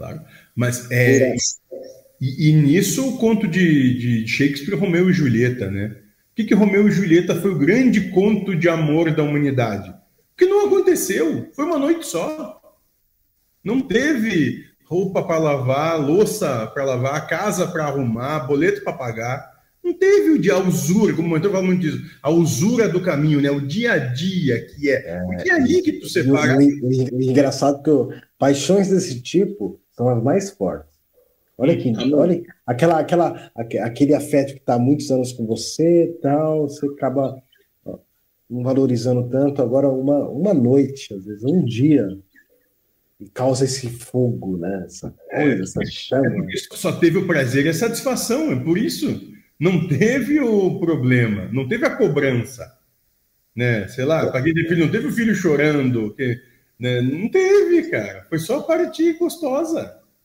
Claro. Mas é, e, e, nisso o conto de, de Shakespeare, Romeu e Julieta, né? O que, que Romeu e Julieta foi o grande conto de amor da humanidade? Que não aconteceu, foi uma noite só. Não teve roupa para lavar, louça para lavar, casa para arrumar, boleto para pagar. Não teve o dia, a usura, como o mentor fala muito disso, a usura do caminho, né? O dia a dia que é. é porque é ali que tu separa. O, engraçado que paixões desse tipo são as mais fortes. Olha aqui, hum, olha aquela, aquela, aquele afeto que está há muitos anos com você, tal, você acaba não valorizando tanto. Agora, uma, uma noite, às vezes, um dia, e causa esse fogo, né? Essa coisa, é, essa chama. É só teve o prazer e a satisfação, é por isso. Não teve o problema, não teve a cobrança. Né? Sei lá, paguei de filho, não teve o filho chorando, que? Não teve, cara. Foi só partir gostosa.